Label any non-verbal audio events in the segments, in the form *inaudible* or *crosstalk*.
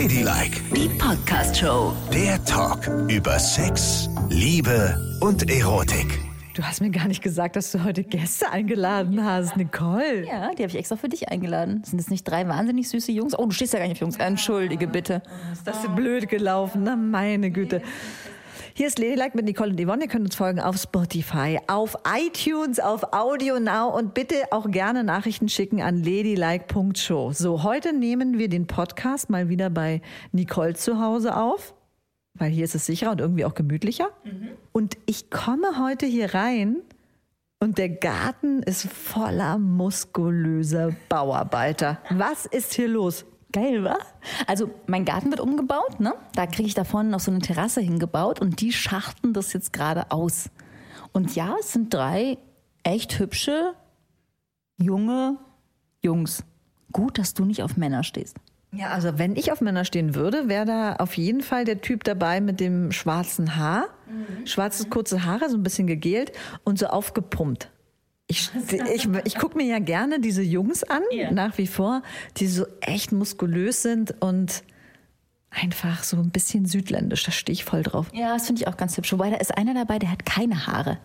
Ladylike, Die Podcast-Show. der Talk über Sex, Liebe und Erotik. Du hast mir gar nicht gesagt, dass du heute Gäste eingeladen hast, Nicole. Ja, die habe ich extra für dich eingeladen. Sind das nicht drei wahnsinnig süße Jungs? Oh, du stehst ja gar nicht auf Jungs. Entschuldige bitte. Ist das denn blöd gelaufen? Na, meine Güte. Hier ist Ladylike mit Nicole und Yvonne. Ihr könnt uns folgen auf Spotify, auf iTunes, auf Audio Now und bitte auch gerne Nachrichten schicken an ladylike.show. So, heute nehmen wir den Podcast mal wieder bei Nicole zu Hause auf, weil hier ist es sicherer und irgendwie auch gemütlicher. Und ich komme heute hier rein und der Garten ist voller muskulöser Bauarbeiter. Was ist hier los? Geil, wa? Also, mein Garten wird umgebaut, ne? Da kriege ich da vorne noch so eine Terrasse hingebaut und die schachten das jetzt gerade aus. Und ja, es sind drei echt hübsche, junge Jungs. Gut, dass du nicht auf Männer stehst. Ja, also wenn ich auf Männer stehen würde, wäre da auf jeden Fall der Typ dabei mit dem schwarzen Haar. Schwarzes, kurze Haare, so ein bisschen gegelt und so aufgepumpt. Ich, ich, ich gucke mir ja gerne diese Jungs an, Ja. nach wie vor, die so echt muskulös sind und einfach so ein bisschen südländisch. Da stehe ich voll drauf. Ja, das finde ich auch ganz hübsch. Wobei da ist einer dabei, der hat keine Haare.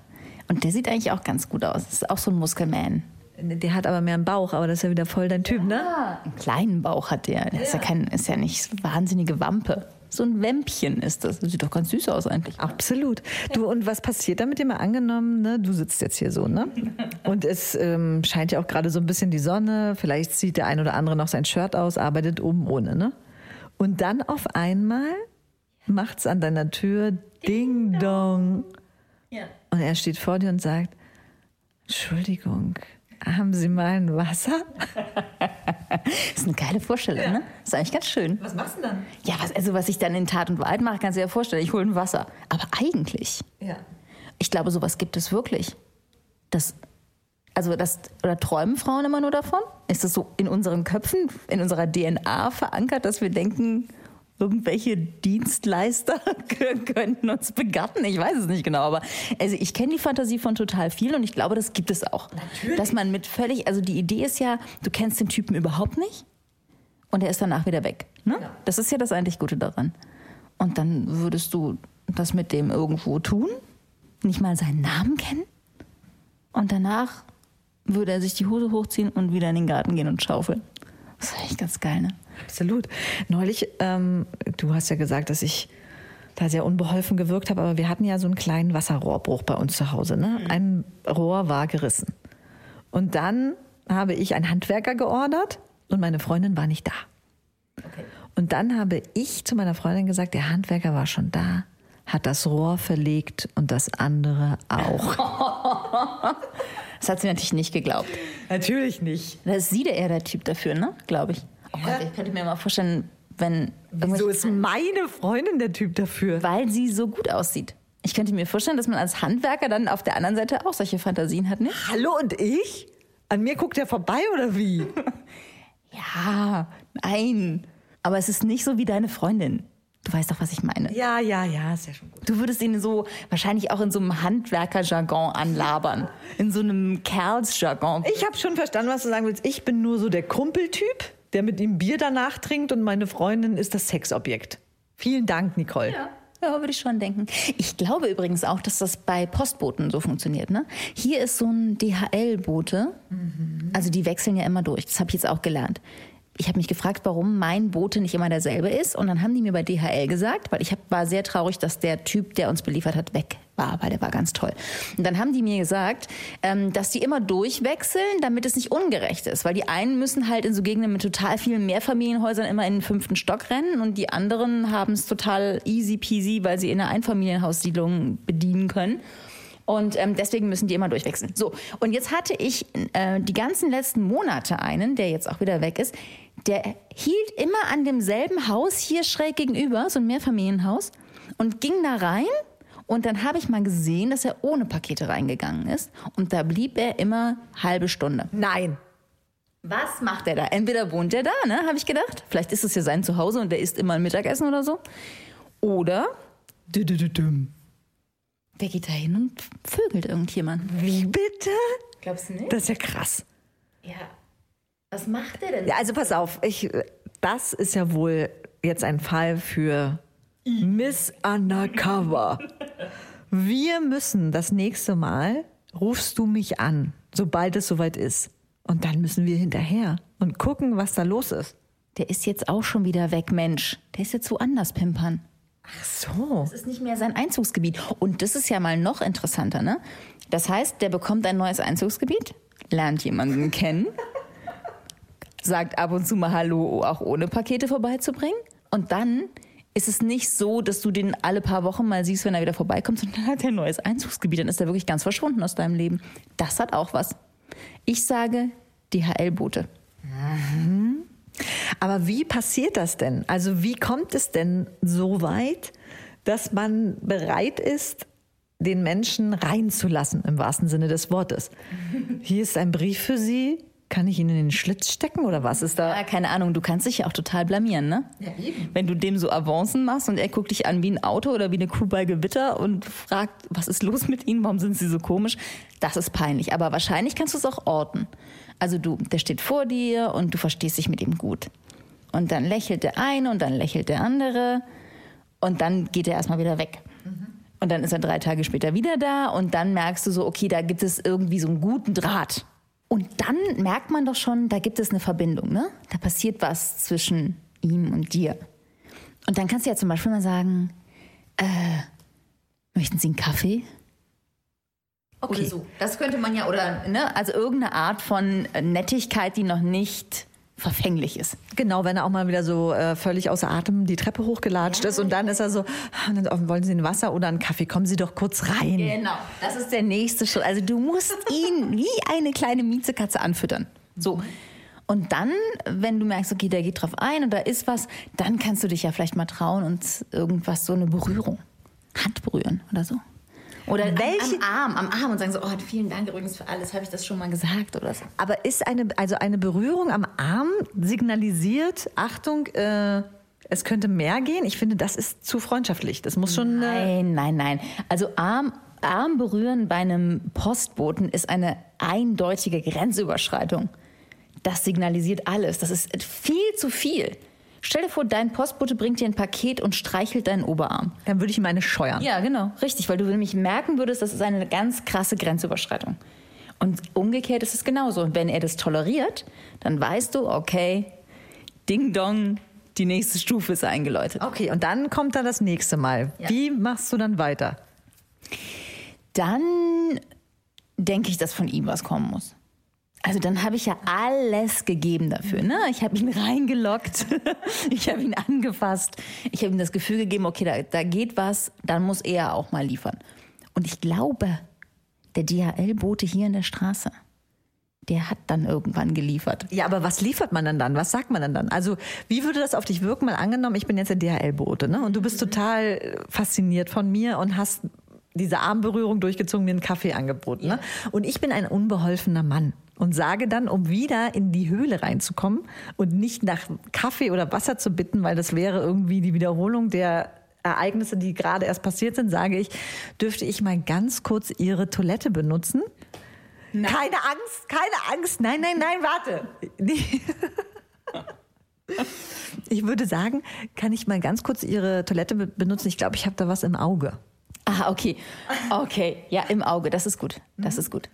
Und der sieht eigentlich auch ganz gut aus. Das ist auch so ein Muskelman. Der hat aber mehr einen Bauch, aber das ist ja wieder voll dein Typ, ne? Einen kleinen Bauch hat der. Der ist ja kein, ist ja nicht wahnsinnige Wampe. So ein Wämpchen ist das. Das sieht doch ganz süß aus eigentlich. Absolut. Du, und was passiert damit immer angenommen, ne? Du sitzt jetzt hier so, ne? *laughs* Und es ähm, scheint ja auch gerade so ein bisschen die Sonne. Vielleicht zieht der ein oder andere noch sein Shirt aus, arbeitet oben ohne, ne? Und dann auf einmal macht's an deiner Tür Ding Dong. Ja. Und er steht vor dir und sagt, Entschuldigung, haben Sie mal ein Wasser? Das *laughs* ist eine geile Vorstellung, ne? Das ist eigentlich ganz schön. Was machst du dann? Ja, was, also was ich dann in Tat und Wahrheit mache, kannst du dir ja vorstellen. Ich hole ein Wasser. Aber eigentlich, Ja. ich glaube, sowas gibt es wirklich. Das, also das, oder träumen Frauen immer nur davon? Ist das so in unseren Köpfen, in unserer DNA verankert, dass wir denken, irgendwelche Dienstleister *laughs* könnten uns begatten? Ich weiß es nicht genau, aber also ich kenne die Fantasie von total viel und ich glaube, das gibt es auch. Dass man mit völlig, also die Idee ist ja, du kennst den Typen überhaupt nicht und er ist danach wieder weg. Ne? Das ist ja das eigentlich Gute daran. Und dann würdest du das mit dem irgendwo tun, nicht mal seinen Namen kennen und danach würde er sich die Hose hochziehen und wieder in den Garten gehen und schaufeln. Das ist eigentlich ganz geil, ne? Absolut. Neulich, ähm, du hast ja gesagt, dass ich da sehr unbeholfen gewirkt habe, aber wir hatten ja so einen kleinen Wasserrohrbruch bei uns zu Hause. Ne? Ein Rohr war gerissen. Und dann habe ich einen Handwerker geordert und meine Freundin war nicht da. Und dann habe ich zu meiner Freundin gesagt, der Handwerker war schon da, hat das Rohr verlegt und das andere auch. *laughs* Das hat sie natürlich nicht geglaubt. Natürlich nicht. Da ist sie der eher der Typ dafür, ne? Glaube ich. Oh Gott, ich könnte mir mal vorstellen, wenn. Wieso ist meine Freundin der Typ dafür? Weil sie so gut aussieht. Ich könnte mir vorstellen, dass man als Handwerker dann auf der anderen Seite auch solche Fantasien hat, ne? Hallo und ich? An mir guckt er vorbei oder wie? *laughs* Ja, nein. Aber es ist nicht so wie deine Freundin. Du weißt doch, was ich meine. Ja, ja, ja, ist ja schon gut. Du würdest ihn so wahrscheinlich auch in so einem Handwerkerjargon anlabern. In so einem Kerlsjargon. Ich habe schon verstanden, was du sagen willst. Ich bin nur so der Kumpeltyp, der mit ihm Bier danach trinkt und meine Freundin ist das Sexobjekt. Vielen Dank, Nicole. Ja. Ja, würde ich schon denken. Ich glaube übrigens auch, dass das bei Postboten so funktioniert. Ne? Hier ist so ein DHL-Bote. Also die wechseln ja immer durch. Das habe ich jetzt auch gelernt. Ich habe mich gefragt, warum mein Bote nicht immer derselbe ist. Und dann haben die mir bei DHL gesagt, weil ich hab, war sehr traurig, dass der Typ, der uns beliefert hat, weg war, weil der war ganz toll. Und dann haben die mir gesagt, ähm, dass die immer durchwechseln, damit es nicht ungerecht ist. Weil die einen müssen halt in so Gegenden mit total vielen Mehrfamilienhäusern immer in den fünften Stock rennen und die anderen haben es total easy peasy, weil sie in einer Einfamilienhaussiedlung bedienen können. Und ähm, deswegen müssen die immer durchwechseln. So, und jetzt hatte ich äh, die ganzen letzten Monate einen, der jetzt auch wieder weg ist, der hielt immer an demselben Haus hier schräg gegenüber, so ein Mehrfamilienhaus, und ging da rein. Und dann habe ich mal gesehen, dass er ohne Pakete reingegangen ist. Und da blieb er immer halbe Stunde. Nein. Was macht er da? Entweder wohnt er da, ne, habe ich gedacht. Vielleicht ist es ja sein Zuhause und der isst immer ein Mittagessen oder so. Oder wer geht da hin und vögelt irgendjemand? Wie bitte? Glaubst du nicht? Das ist ja krass. Ja. Was macht er denn? Ja, also pass auf, ich, das ist ja wohl jetzt ein Fall für Miss Undercover. Wir müssen das nächste Mal, rufst du mich an, sobald es soweit ist. Und dann müssen wir hinterher und gucken, was da los ist. Der ist jetzt auch schon wieder weg, Mensch. Der ist jetzt woanders pimpern. Ach so. Das ist nicht mehr sein Einzugsgebiet. Und das ist ja mal noch interessanter, ne? Das heißt, der bekommt ein neues Einzugsgebiet, lernt jemanden kennen, sagt ab und zu mal Hallo, auch ohne Pakete vorbeizubringen. Und dann ist es nicht so, dass du den alle paar Wochen mal siehst, wenn er wieder vorbeikommt, *laughs* sondern hat er ein neues Einzugsgebiet. Dann ist er wirklich ganz verschwunden aus deinem Leben. Das hat auch was. Ich sage DHL-Boote. Aber wie passiert das denn? Also wie kommt es denn so weit, dass man bereit ist, den Menschen reinzulassen, im wahrsten Sinne des Wortes? Hier ist ein Brief für Sie. Kann ich ihn in den Schlitz stecken oder was ist da? Ja, keine Ahnung, du kannst dich ja auch total blamieren, ne? Ja, eben. Wenn du dem so Avancen machst und er guckt dich an wie ein Auto oder wie eine Kuh bei Gewitter und fragt, was ist los mit ihnen, warum sind sie so komisch, das ist peinlich. Aber wahrscheinlich kannst du es auch orten. Also du, der steht vor dir und du verstehst dich mit ihm gut. Und dann lächelt der eine und dann lächelt der andere und dann geht er erstmal wieder weg. Und dann ist er drei Tage später wieder da und dann merkst du so, okay, da gibt es irgendwie so einen guten Draht. Und dann merkt man doch schon, da gibt es eine Verbindung, ne? Da passiert was zwischen ihm und dir. Und dann kannst du ja zum Beispiel mal sagen, äh, möchten Sie einen Kaffee? Okay, oder so. Das könnte man ja, oder, ne? Also irgendeine Art von Nettigkeit, die noch nicht verfänglich ist. Genau, wenn er auch mal wieder so äh, völlig außer Atem die Treppe hochgelatscht ja. ist und dann ist er so, ah, dann wollen Sie ein Wasser oder einen Kaffee, kommen Sie doch kurz rein. Genau, das ist der nächste Schritt. Also du musst *laughs* ihn wie eine kleine Miezekatze anfüttern. So. Und dann, wenn du merkst, okay, der geht drauf ein und da ist was, dann kannst du dich ja vielleicht mal trauen und irgendwas, so eine Berührung, Hand berühren oder so. Oder Welche? am, Arm, am Arm und sagen so, oh, vielen Dank übrigens für alles, habe ich das schon mal gesagt oder so. Aber ist eine, also eine Berührung am Arm signalisiert, Achtung, äh, es könnte mehr gehen? Ich finde, das ist zu freundschaftlich. Das muss schon. Äh nein, nein, nein. Also Arm, Arm berühren bei einem Postboten ist eine eindeutige Grenzüberschreitung. Das signalisiert alles. Das ist viel zu viel. Stell dir vor, dein Postbote bringt dir ein Paket und streichelt deinen Oberarm. Dann würde ich ihm eine scheuern. Ja, genau. Richtig, weil du nämlich merken würdest, das ist eine ganz krasse Grenzüberschreitung. Und umgekehrt ist es genauso. Und wenn er das toleriert, dann weißt du, okay, Ding Dong, die nächste Stufe ist eingeläutet. Okay, und dann kommt da das nächste Mal. Ja. Wie machst du dann weiter? Dann denke ich, dass von ihm was kommen muss. Also dann habe ich ja alles gegeben dafür. Ne? Ich habe ihn *laughs* reingelockt, ich habe ihn angefasst, ich habe ihm das Gefühl gegeben, okay, da, da geht was, dann muss er auch mal liefern. Und ich glaube, der DHL-Bote hier in der Straße, der hat dann irgendwann geliefert. Ja, aber was liefert man dann dann? Was sagt man dann dann? Also, wie würde das auf dich wirken? Mal angenommen, ich bin jetzt der DHL-Bote, ne? Und du bist total fasziniert von mir und hast diese Armberührung durchgezogen, mir einen Kaffee angeboten. Ne? Und ich bin ein unbeholfener Mann und sage dann, um wieder in die Höhle reinzukommen und nicht nach Kaffee oder Wasser zu bitten, weil das wäre irgendwie die Wiederholung der Ereignisse, die gerade erst passiert sind, sage ich, dürfte ich mal ganz kurz Ihre Toilette benutzen? Nein. Keine Angst, keine Angst. Nein, nein, nein, warte. Ich würde sagen, kann ich mal ganz kurz Ihre Toilette benutzen? Ich glaube, ich habe da was im Auge. Ah, okay. Okay, ja, im Auge, das ist gut. Das ist gut.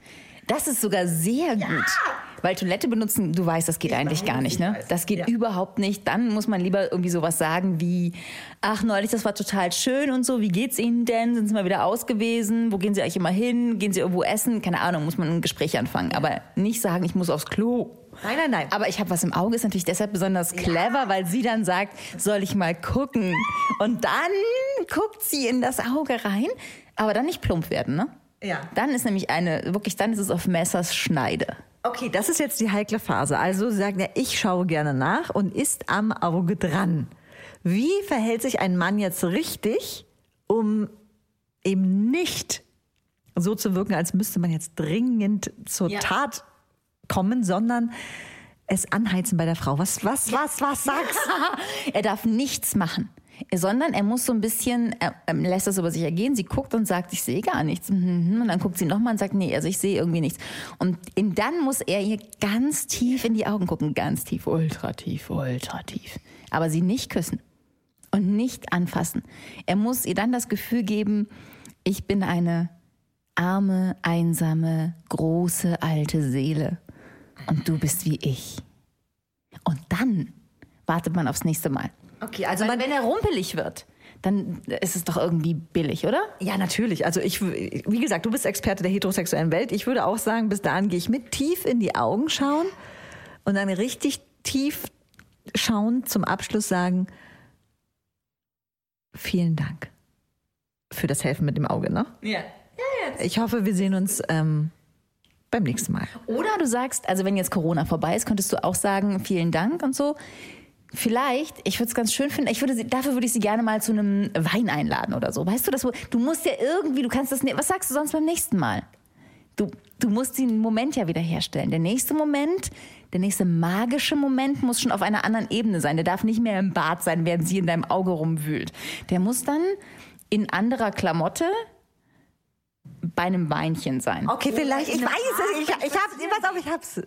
Das ist sogar sehr gut. Ja. Weil Toilette benutzen, du weißt, das geht ich eigentlich gar nicht, ne? Das geht ja. überhaupt nicht. Dann muss man lieber irgendwie sowas sagen wie, ach, neulich, das war total schön und so, wie geht's Ihnen denn? Sind Sie mal wieder aus gewesen? Wo gehen Sie eigentlich immer hin? Gehen Sie irgendwo essen? Keine Ahnung, muss man ein Gespräch anfangen. Aber nicht sagen, ich muss aufs Klo. Nein, nein, nein. Aber ich habe was im Auge, ist natürlich deshalb besonders clever, ja. weil sie dann sagt, soll ich mal gucken? Und dann guckt sie in das Auge rein, aber dann nicht plump werden, ne? Ja. Dann ist nämlich eine, wirklich, dann ist es auf Messers Schneide. Okay, das ist jetzt die heikle Phase. Also Sie sagen ja, ich schaue gerne nach und ist am Auge dran. Wie verhält sich ein Mann jetzt richtig, um eben nicht so zu wirken, als müsste man jetzt dringend zur ja. Tat kommen, sondern es anheizen bei der Frau. Was, was, was, was sagst? *laughs* er darf nichts machen sondern er muss so ein bisschen, er, lässt das über sich ergehen, sie guckt und sagt, ich sehe gar nichts. Mhm. Und dann guckt sie nochmal und sagt, nee, also ich sehe irgendwie nichts. Und dann muss er ihr ganz tief in die Augen gucken, ganz tief, ultra tief, ultra tief. Aber sie nicht küssen. nicht anfassen. Er muss ihr dann das Gefühl geben, ich bin eine arme, einsame, große, alte Seele. Und du bist wie ich. Und dann wartet man aufs nächste Mal. Okay, also Weil man, wenn er rumpelig wird, dann ist es doch irgendwie billig, oder? ja, natürlich. Also ich, wie gesagt, du bist Experte der heterosexuellen Welt. Ich würde auch sagen, bis dahin gehe ich mit tief in die Augen schauen und dann richtig tief schauen zum Abschluss sagen, vielen Dank für das Helfen mit dem Auge, ne? Ja. Ich hoffe, wir sehen uns ähm, beim nächsten Mal. Oder du sagst, also wenn jetzt Corona vorbei ist, könntest du auch sagen, vielen Dank und so. Vielleicht, ich würde es ganz schön finden, ich würde sie, dafür würde ich sie gerne mal zu einem Wein einladen oder so. Weißt du, das, du musst ja irgendwie, du kannst das nicht, was sagst du sonst beim nächsten Mal? Du, du musst den Moment ja wieder herstellen. Der nächste Moment, der nächste magische Moment muss schon auf einer anderen Ebene sein. Der darf nicht mehr im Bad sein, während sie in deinem Auge rumwühlt. Der muss dann in anderer Klamotte bei einem Weinchen sein. Okay, vielleicht, ich weiß es, ich, ich hab's, pass auf, ich hab's.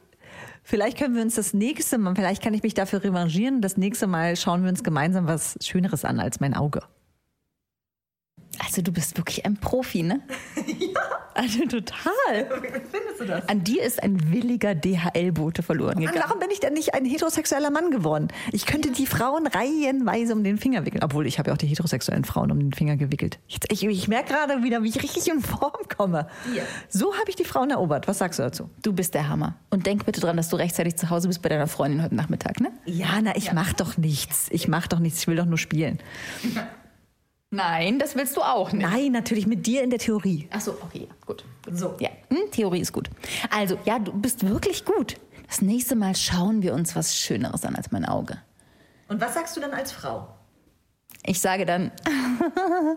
Vielleicht können wir uns das nächste Mal, vielleicht kann ich mich dafür revanchieren. Das nächste Mal schauen wir uns gemeinsam was Schöneres an als mein Auge. Also du bist wirklich ein Profi, ne? *laughs* Also total. *laughs* Findest du das? An dir ist ein williger DHL-Bote verloren gegangen. warum bin ich denn nicht ein heterosexueller Mann geworden? Ich könnte die Frauen reihenweise um den Finger wickeln. Obwohl, ich habe ja auch die heterosexuellen Frauen um den Finger gewickelt. Jetzt, ich ich merke gerade wieder, wie ich richtig in Form komme. Ja. So habe ich die Frauen erobert. Was sagst du dazu? Du bist der Hammer. Und denk bitte dran, dass du rechtzeitig zu Hause bist bei deiner Freundin heute Nachmittag, ne? Ja, na, ich mach doch nichts. Ich mach doch nichts. Ich will doch nur spielen. *laughs* Nein, das willst du auch nicht. Nein, natürlich mit dir in der Theorie. Ach so, okay, ja, gut. So. Ja, hm, Theorie ist gut. Also, ja, du bist wirklich gut. Das nächste Mal schauen wir uns was Schöneres an als mein Auge. Und was sagst du dann als Frau? Ich sage dann, *laughs*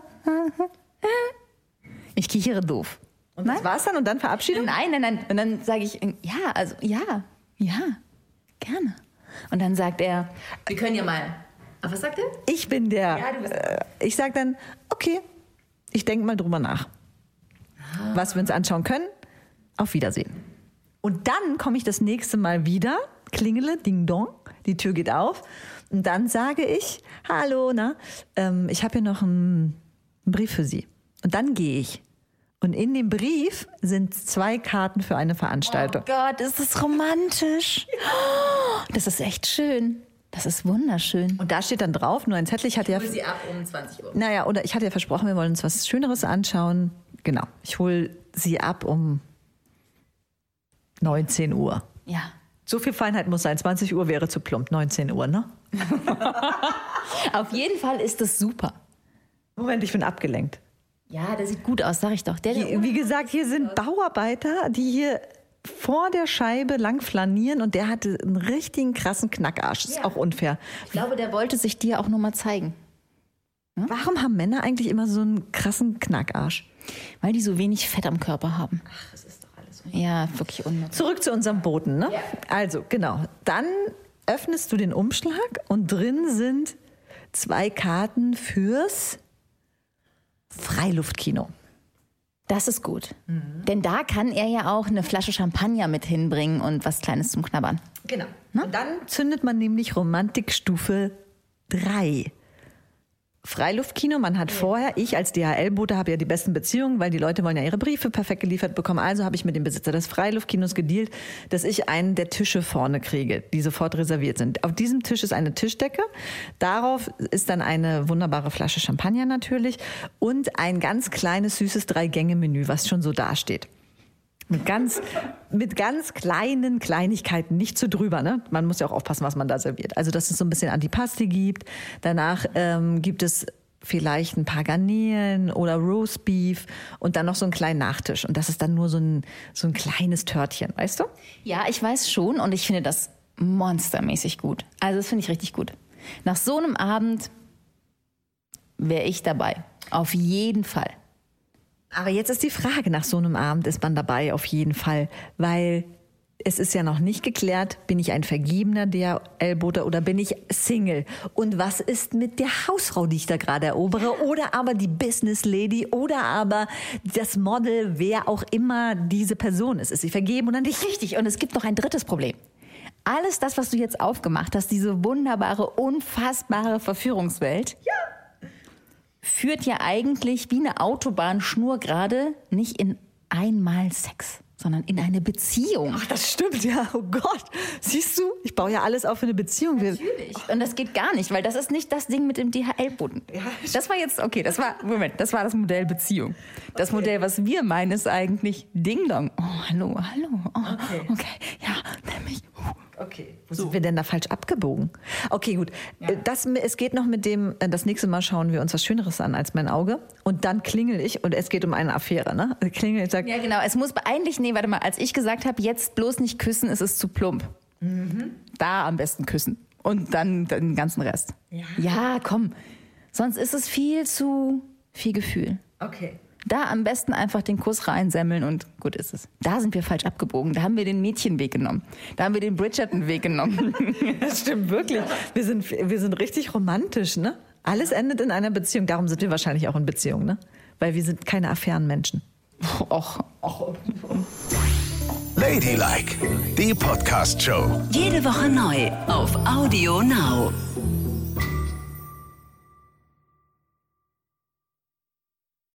ich kichere doof. Und das war's dann und dann Verabschiedung? Nein, nein, nein. Und dann sage ich, ja, also ja, ja, gerne. Und dann sagt er, wir können ja mal. Aber was sagt er? Ich bin der. Ja, du bist- äh, ich sag dann, okay, ich denke mal drüber nach. Was wir uns anschauen können. Auf Wiedersehen. Und dann komme ich das nächste Mal wieder, klingele, ding dong, die Tür geht auf. Und dann sage ich, hallo, na, ähm, ich habe hier noch einen, einen Brief für Sie. Und dann gehe ich. Und in dem Brief sind zwei Karten für eine Veranstaltung. Oh Gott, ist das romantisch. Das ist echt schön. Das ist wunderschön. Und da steht dann drauf, nur ein Zettel, ich hatte ja... sie ab um 20 Uhr. Naja, oder ich hatte ja versprochen, wir wollen uns was Schöneres anschauen. Genau, ich hole sie ab um 19 Uhr. Ja. So viel Feinheit muss sein. 20 Uhr wäre zu plump. 19 Uhr, ne? *laughs* Auf jeden Fall ist das super. Moment, ich bin abgelenkt. Ja, der sieht gut aus, sag ich doch. Der, der Wie, wie gesagt, hier sind Bauarbeiter, die hier vor der Scheibe lang flanieren und der hatte einen richtigen krassen Knackarsch. Ist Ja. auch unfair. ich glaube, der wollte sich dir auch nur mal zeigen. Warum haben Männer eigentlich immer so einen krassen Knackarsch? Weil die so wenig Fett am Körper haben. Ach, das ist doch alles Ja, wirklich unnütz. Zurück zu unserem Boten, ne? Ja. Also, genau. Dann öffnest du den Umschlag und drin sind zwei Karten fürs Freiluftkino. Das ist gut. Denn da kann er ja auch eine Flasche Champagner mit hinbringen und was Kleines zum Knabbern. Genau. Und dann zündet man nämlich Romantikstufe 3. Freiluftkino, man hat vorher, ich als DHL-Bote habe ja die besten Beziehungen, weil die Leute wollen ja ihre Briefe perfekt geliefert bekommen. Also habe ich mit dem Besitzer des Freiluftkinos gedealt, dass ich einen der Tische vorne kriege, die sofort reserviert sind. Auf diesem Tisch ist eine Tischdecke. Darauf ist dann eine wunderbare Flasche Champagner natürlich und ein ganz kleines, süßes Drei-Gänge-Menü, was schon so dasteht. Mit ganz, mit ganz kleinen Kleinigkeiten, nicht zu drüber. Ne? Man muss ja auch aufpassen, was man da serviert. Also, dass es so ein bisschen Antipasti gibt. Danach ähm, gibt es vielleicht ein paar Garnelen oder Roastbeef und dann noch so einen kleinen Nachtisch. Und das ist dann nur so ein, so ein kleines Törtchen, weißt du? Ja, ich weiß schon und ich finde das monstermäßig gut. Also das finde ich richtig gut. Nach so einem Abend wäre ich dabei. Auf jeden Fall. Aber jetzt ist die Frage, nach so einem Abend ist man dabei auf jeden Fall, weil es ist ja noch nicht geklärt, bin ich ein vergebener DHL-Bote oder bin ich Single? Und was ist mit der Hausfrau, die ich da gerade erobere? Oder aber die Business Lady oder aber das Model, wer auch immer diese Person ist. Ist sie vergeben oder nicht? Richtig. Und es gibt noch ein drittes Problem. Alles das, was du jetzt aufgemacht hast, diese wunderbare, unfassbare Verführungswelt, führt ja eigentlich wie eine Autobahn schnurgerade nicht in einmal Sex, sondern in eine Beziehung. Ach, das stimmt, ja. Oh Gott. Siehst du, ich baue ja alles auf für eine Beziehung. Natürlich. Und das geht gar nicht, weil das ist nicht das Ding mit dem DHL-Boden. das war jetzt, okay, das war, Moment, das war das Modell Beziehung. Das Modell, was wir meinen, ist eigentlich Ding Dong. Oh, hallo, hallo. Oh, okay. ja, nämlich. Okay. Wo sind wir denn da falsch abgebogen? Okay, gut. Äh, Das, es geht noch mit dem, äh, das nächste Mal schauen wir uns was Schöneres an als mein Auge. Und dann klingel ich und es geht um eine Affäre, ne? *laughs* Klingel ich sag, Ja, genau. Es muss eigentlich, nee, warte mal, als ich gesagt habe, jetzt bloß nicht küssen, ist es zu plump. Da am besten küssen. Und dann den ganzen Rest. Ja. komm. Sonst ist es viel zu viel Gefühl. okay. Da am besten einfach den Kuss reinsemmeln und gut ist es. Da sind wir falsch abgebogen. Da haben wir den Mädchenweg genommen. Da haben wir den Bridgerton-Weg genommen. *laughs* Das stimmt wirklich. Wir sind, wir sind richtig romantisch, ne? Alles endet in einer Beziehung. Darum sind wir wahrscheinlich auch in Beziehung, ne? Weil wir sind keine Affärenmenschen. Och, Ladylike, die Podcast-Show. Jede Woche neu auf Audio Now.